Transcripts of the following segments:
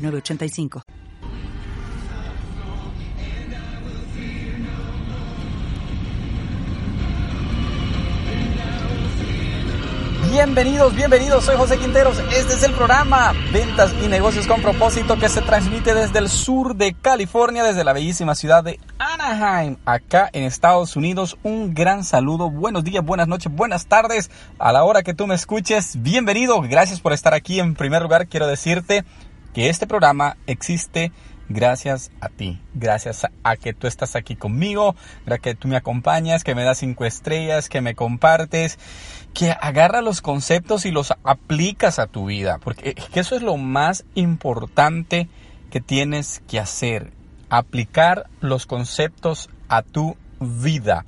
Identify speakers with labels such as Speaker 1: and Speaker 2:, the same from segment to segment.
Speaker 1: 985.
Speaker 2: Bienvenidos, bienvenidos, soy José Quinteros. Este es el programa Ventas y Negocios con propósito que se transmite desde el sur de California, desde la bellísima ciudad de Anaheim, acá en Estados Unidos. Un gran saludo, buenos días, buenas noches, buenas tardes. A la hora que tú me escuches, bienvenido, gracias por estar aquí. En primer lugar, quiero decirte que este programa existe gracias a ti, gracias a, que tú estás aquí conmigo, gracias que tú me acompañas, que me das cinco estrellas, que me compartes, que agarra los conceptos y los aplicas a tu vida, porque eso es lo más importante que tienes que hacer, aplicar los conceptos a tu vida.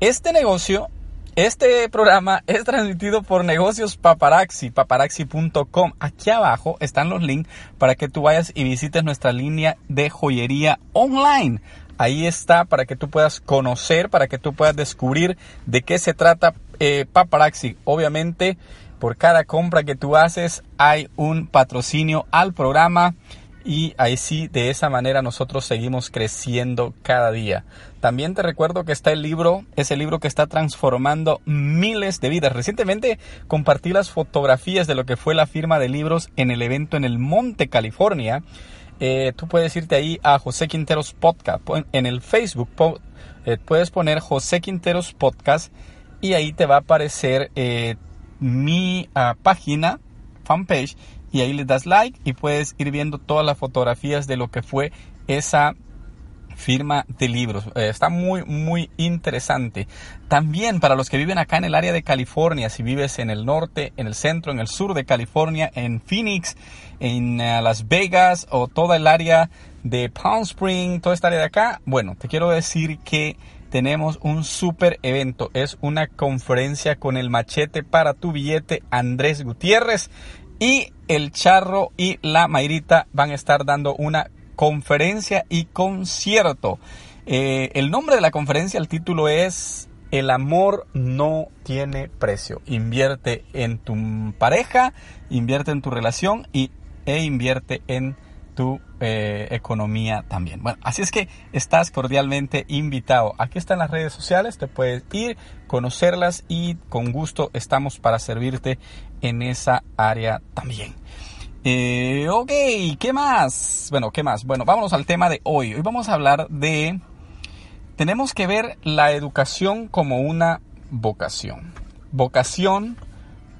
Speaker 2: Este negocio este programa es transmitido por Negocios Paparazzi, paparazzi.com. Aquí abajo están los links para que tú vayas y visites nuestra línea de joyería online. Ahí está para que tú puedas conocer, para que tú puedas descubrir de qué se trata eh, Paparazzi. Obviamente, por cada compra que tú haces hay un patrocinio al programa y ahí sí, de esa manera nosotros seguimos creciendo cada día. También te recuerdo que está el libro, ese libro que está transformando miles de vidas. Recientemente compartí las fotografías de lo que fue la firma de libros en el evento en el Monte, California. Eh, tú puedes irte ahí a José Quinteros Podcast. En el Facebook eh, puedes poner José Quinteros Podcast y ahí te va a aparecer eh, mi ah, página, fanpage y ahí le das like y puedes ir viendo todas las fotografías de lo que fue esa firma de libros. Eh, está muy, muy interesante. También para los que viven acá en el área de California, si vives en el norte, en el centro, en el sur de California, en Phoenix, en eh, Las Vegas o toda el área de Palm Spring, toda esta área de acá, bueno, te quiero decir que tenemos un super evento. Es una conferencia con el machete para tu billete Andrés Gutiérrez. Y el Charro y la Mayrita van a estar dando una conferencia y concierto. Eh, el nombre de la conferencia, el título es El amor no tiene precio. Invierte en tu pareja, invierte en tu relación y, e invierte en tu eh, economía también. Bueno, así es que estás cordialmente invitado. Aquí están las redes sociales, te puedes ir, conocerlas y con gusto estamos para servirte en esa área también. Eh, ok, ¿qué más? Bueno, ¿qué más? Bueno, vámonos al tema de hoy. Hoy vamos a hablar de... Tenemos que ver la educación como una vocación. Vocación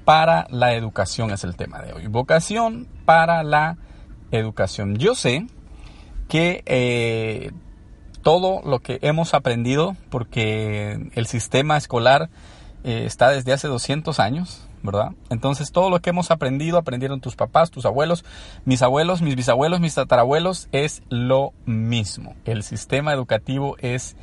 Speaker 2: para la educación es el tema de hoy. Vocación para la educación. Yo sé que eh, todo lo que hemos aprendido, porque el sistema escolar eh, está desde hace 200 años, ¿verdad? Entonces todo lo que hemos aprendido, aprendieron tus papás, tus abuelos, mis abuelos, mis bisabuelos, mis tatarabuelos, es lo mismo. El sistema educativo es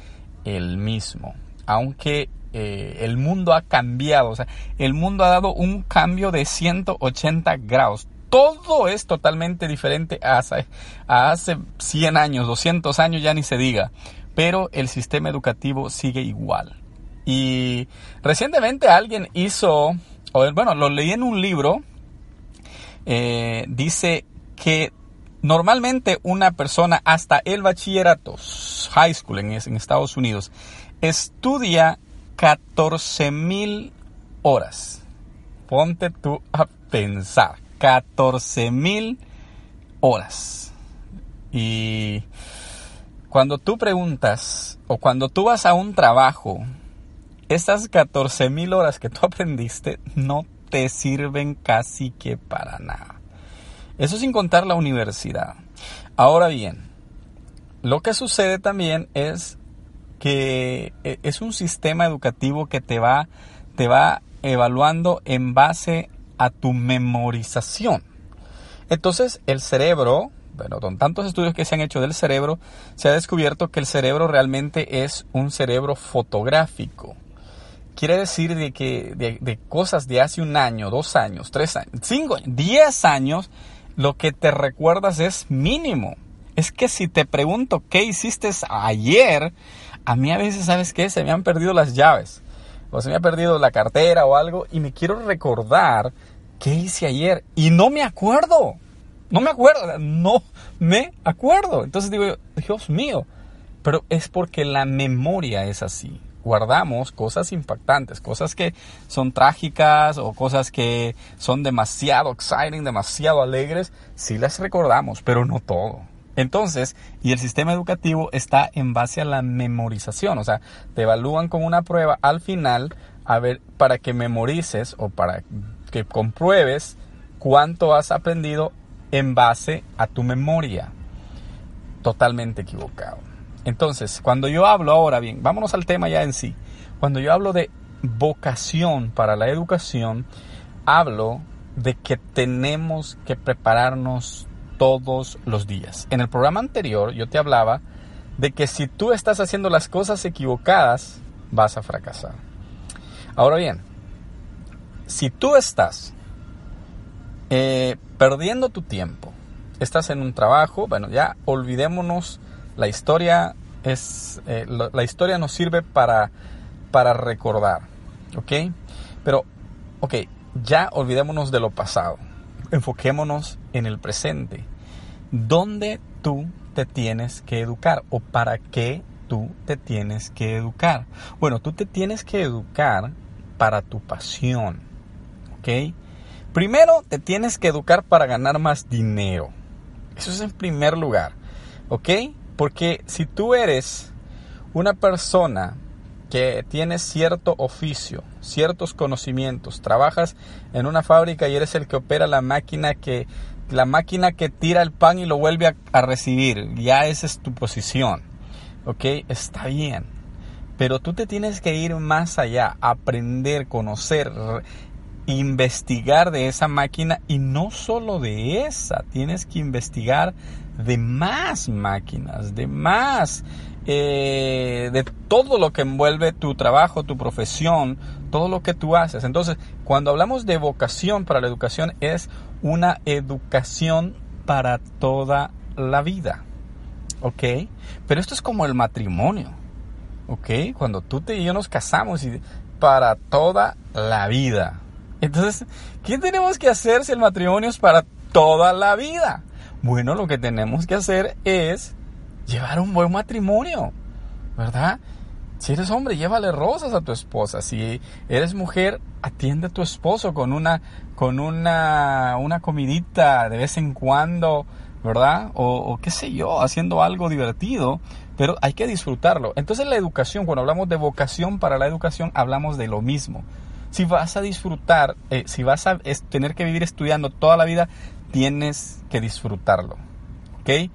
Speaker 2: el mismo. Aunque eh, el mundo ha cambiado, o sea, el mundo ha dado un cambio de 180 grados todo es totalmente diferente a hace, a hace 100 años, 200 años, ya ni se diga. Pero el sistema educativo sigue igual. Y recientemente alguien hizo, bueno, lo leí en un libro, eh, dice que normalmente una persona hasta el bachillerato, high school en, en Estados Unidos, estudia 14 mil horas. Ponte tú a pensar. 14 mil horas. Y cuando tú preguntas o cuando tú vas a un trabajo, esas 14 mil horas que tú aprendiste no te sirven casi que para nada. Eso sin contar la universidad. Ahora bien, lo que sucede también es que e, es un sistema educativo que te va, te va evaluando en base a tu memorización. Entonces el cerebro bueno, con tantos estudios que se han hecho del cerebro, se ha descubierto que el cerebro realmente es un cerebro fotográfico. Quiere decir de que de, cosas de hace un año, dos años, tres años, cinco diez años, lo que te recuerdas es mínimo. Es que si te pregunto qué hiciste ayer, a mí a veces, ¿sabes qué? Se me han perdido las llaves. O se me ha perdido la cartera o algo y me quiero recordar qué hice ayer y no me acuerdo. No me acuerdo, no me acuerdo. Entonces digo, Dios mío, pero es porque la memoria es así. Guardamos cosas impactantes, cosas que son trágicas o cosas que son demasiado exciting, demasiado alegres, sí las recordamos, pero no todo. Entonces, y el sistema educativo está en base a la memorización, o sea, te evalúan con una prueba al final a ver para que memorices o para que compruebes cuánto has aprendido en base a tu memoria. Totalmente equivocado. Entonces, cuando yo hablo ahora bien, vámonos al tema ya en sí. Cuando yo hablo de vocación para la educación, hablo de que tenemos que prepararnos todos los días. En el programa anterior yo te hablaba de que si tú estás haciendo las cosas equivocadas, vas a fracasar. Ahora bien, si tú estás eh, perdiendo tu tiempo, estás en un trabajo, bueno, ya olvidémonos, la historia es, eh, la, historia nos sirve para, para recordar, ¿ok? Pero, ok, ya olvidémonos de lo pasado, enfoquémonos en el presente, ¿dónde tú te tienes que educar o para qué tú te tienes que educar? Bueno, tú te tienes que educar para tu pasión, ¿ok? Primero te tienes que educar para ganar más dinero. Eso es en primer lugar. ¿Ok? Porque si tú eres una persona que tiene cierto oficio, ciertos conocimientos, trabajas en una fábrica y eres el que opera la máquina que la máquina que tira el pan y lo vuelve a, a recibir, ya esa es tu posición. ¿Ok? Está bien. Pero tú te tienes que ir más allá, aprender, conocer, investigar de esa máquina y no solo de esa, tienes que investigar de más máquinas, de más, eh, de todo lo que envuelve tu trabajo, tu profesión, todo lo que tú haces. Entonces, cuando hablamos de vocación para la educación, es una educación para toda la vida. ¿Ok? Pero esto es como el matrimonio. ¿Ok? Cuando tú te y yo nos casamos y para toda la vida. Entonces, ¿qué tenemos que hacer si el matrimonio es para toda la vida? Bueno, lo que tenemos que hacer es llevar un buen matrimonio, ¿verdad? Si eres hombre, llévale rosas a tu esposa. Si eres mujer, atiende a tu esposo con una, con una, una comidita de vez en cuando, ¿verdad? O, qué sé yo, haciendo algo divertido, pero hay que disfrutarlo. Entonces la educación, cuando hablamos de vocación para la educación, hablamos de lo mismo. Si vas a disfrutar, eh, si vas a tener que vivir estudiando toda la vida, tienes que disfrutarlo. ¿Ok?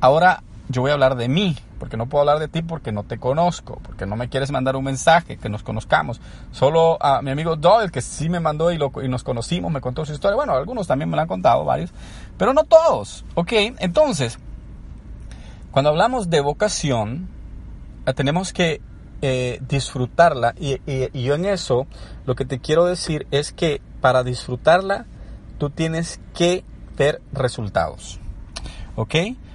Speaker 2: Ahora yo voy a hablar de mí, porque no puedo hablar de ti porque no te conozco, porque no me quieres mandar un mensaje, que nos conozcamos. Solo a mi amigo Doyle, que sí me mandó y, lo, y nos conocimos, me contó su historia. Bueno, algunos también me lo han contado, varios, pero no todos. ¿Ok? Entonces, cuando hablamos de vocación, eh, tenemos que eh, disfrutarla. Y, yo en eso lo que te quiero decir es que para disfrutarla tú tienes que ver resultados. ¿Ok?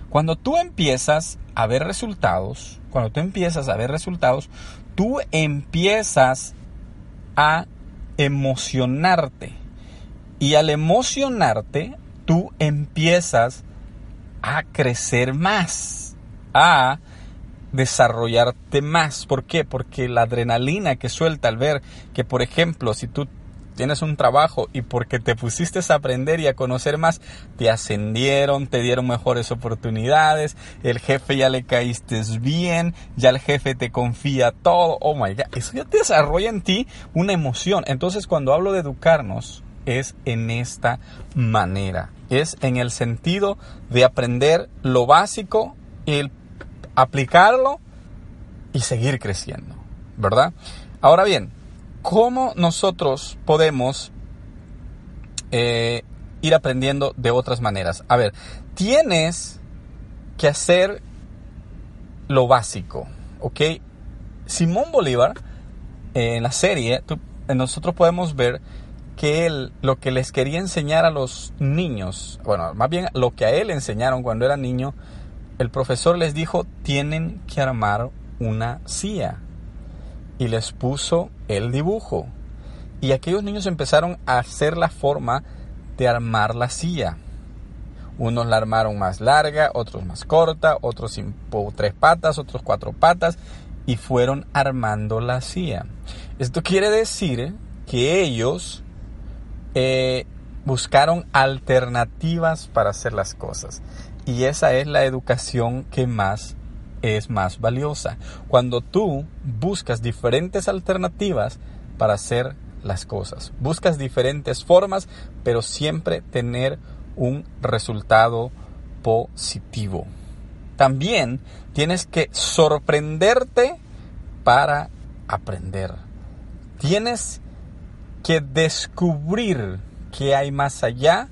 Speaker 2: Cuando tú empiezas a ver resultados, cuando tú empiezas a ver resultados, tú empiezas a emocionarte. Y al emocionarte, tú empiezas a crecer más, a desarrollarte más. ¿Por qué? Porque la adrenalina que suelta al ver que, por ejemplo, si tú tienes un trabajo y porque te pusiste a aprender y a conocer más, te ascendieron, te dieron mejores oportunidades, el jefe ya le caíste bien, ya el jefe te confía todo, oh my god, eso ya desarrolla en ti una emoción. Entonces cuando hablo de educarnos es en esta manera, es en el sentido de aprender lo básico, el aplicarlo y seguir creciendo, ¿verdad? Ahora bien, ¿cómo nosotros podemos eh, ir aprendiendo de otras maneras? A ver, tienes que hacer lo básico, ¿ok? Simón Bolívar, en la serie, nosotros podemos ver que él lo que les quería enseñar a los niños, bueno, más bien lo que a él enseñaron cuando era niño, el profesor les dijo, tienen que armar una silla. Y les puso el dibujo. Y aquellos niños empezaron a hacer la forma de armar la silla. Unos la armaron más larga, otros más corta, otros sin tres patas, otros cuatro patas, y fueron armando la silla. Esto quiere decir que ellos eh, buscaron alternativas para hacer las cosas. Y esa es la educación que más es más valiosa. Cuando tú buscas diferentes alternativas para hacer las cosas. Buscas diferentes formas, pero siempre tener un resultado positivo. También tienes que sorprenderte para aprender. Tienes que descubrir qué hay más allá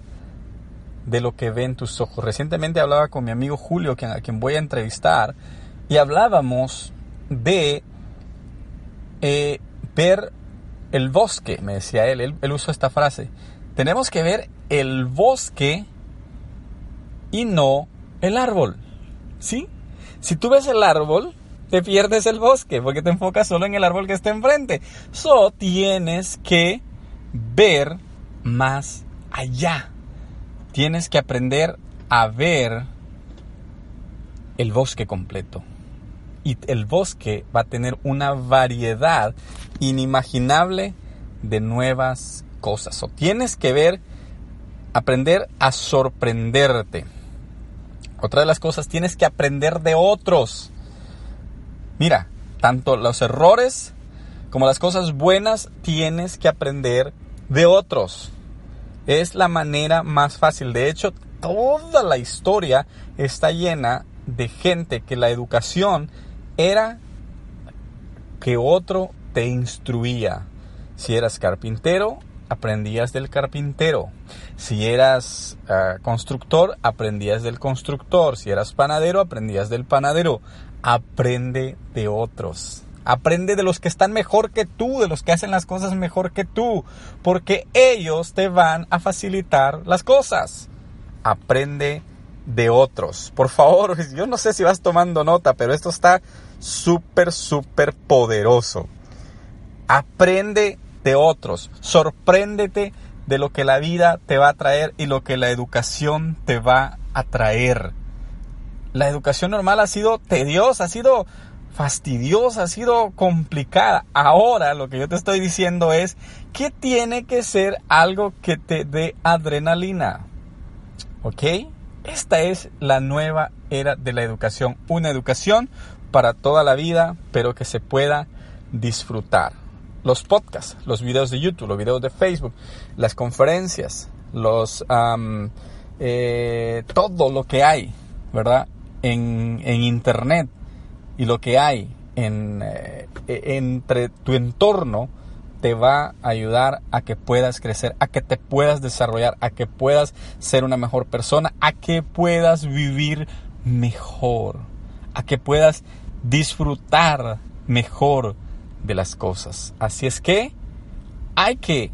Speaker 2: de lo que ven tus ojos. Recientemente hablaba con mi amigo Julio, a quien voy a entrevistar, y hablábamos de eh, ver el bosque, me decía él, él, él usó esta frase. Tenemos que ver el bosque y no el árbol. ¿Sí? Si tú ves el árbol, te pierdes el bosque porque te enfocas solo en el árbol que está enfrente. So tienes que ver más allá. Tienes que aprender a ver el bosque completo. Y el bosque va a tener una variedad inimaginable de nuevas cosas. O tienes que ver, aprender a sorprenderte. Otra de las cosas, tienes que aprender de otros. Mira, tanto los errores como las cosas buenas tienes que aprender de otros. Es la manera más fácil. De hecho, toda la historia está llena de gente que la educación era que otro te instruía. Si eras carpintero, aprendías del carpintero. Si eras ah, constructor, aprendías del constructor. Si eras panadero, aprendías del panadero. Aprende de otros. Aprende de los que están mejor que tú, de los que hacen las cosas mejor que tú, porque ellos te van a facilitar las cosas. Aprende de otros. Por favor, yo no sé si vas tomando nota, pero esto está súper, súper poderoso. Aprende de otros. Sorpréndete de lo que la vida te va a traer y lo que la educación te va a traer. La educación normal ha sido tediosa, ha sido fastidiosa, ha sido complicada. Ahora lo que yo te estoy diciendo es que tiene que ser algo que te dé adrenalina. ¿Ok? Esta es la nueva era de la educación. Una educación para toda la vida, pero que se pueda disfrutar. Los podcasts, los videos de YouTube, los videos de Facebook, las conferencias, los eh, todo lo que hay, ¿verdad? En, en Internet y lo que hay en, eh, entre tu entorno te va a ayudar a que puedas crecer, a que te puedas desarrollar, a que puedas ser una mejor persona, a que puedas vivir mejor, a que puedas disfrutar mejor de las cosas. Así es que hay que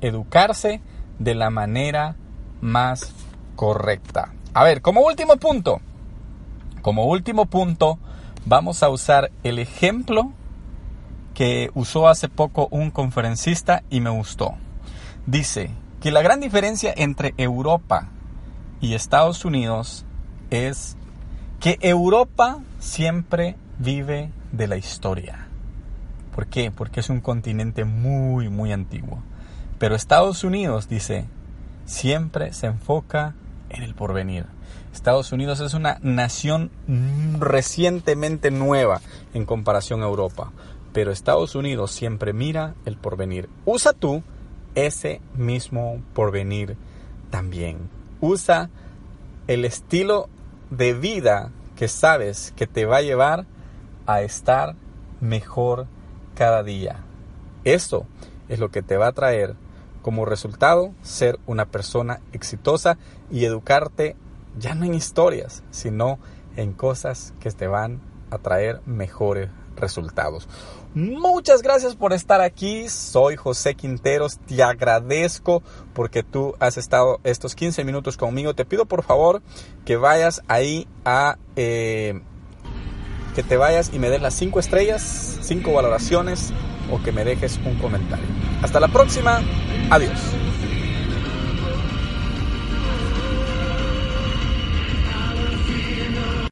Speaker 2: educarse de la manera más correcta. A ver, como último punto, como último punto, vamos a usar el ejemplo que usó hace poco un conferencista y me gustó. Dice que la gran diferencia entre Europa y Estados Unidos es que Europa siempre vive de la historia. ¿Por qué? Porque es un continente muy, muy antiguo. Pero Estados Unidos, dice, siempre se enfoca en el porvenir. Estados Unidos es una nación recientemente nueva en comparación a Europa, pero Estados Unidos siempre mira el porvenir. Usa tú ese mismo porvenir también. Usa el estilo de vida que sabes que te va a llevar a estar mejor cada día. Esto es lo que te va a traer como resultado ser una persona exitosa y educarte ya no en historias, sino en cosas que te van a traer mejores resultados. Muchas gracias por estar aquí. Soy José Quinteros. Te agradezco porque tú has estado estos 15 minutos conmigo. Te pido por favor que vayas ahí a... Eh, que te vayas y me des las 5 estrellas, 5 valoraciones o que me dejes un comentario. Hasta la próxima. Adiós.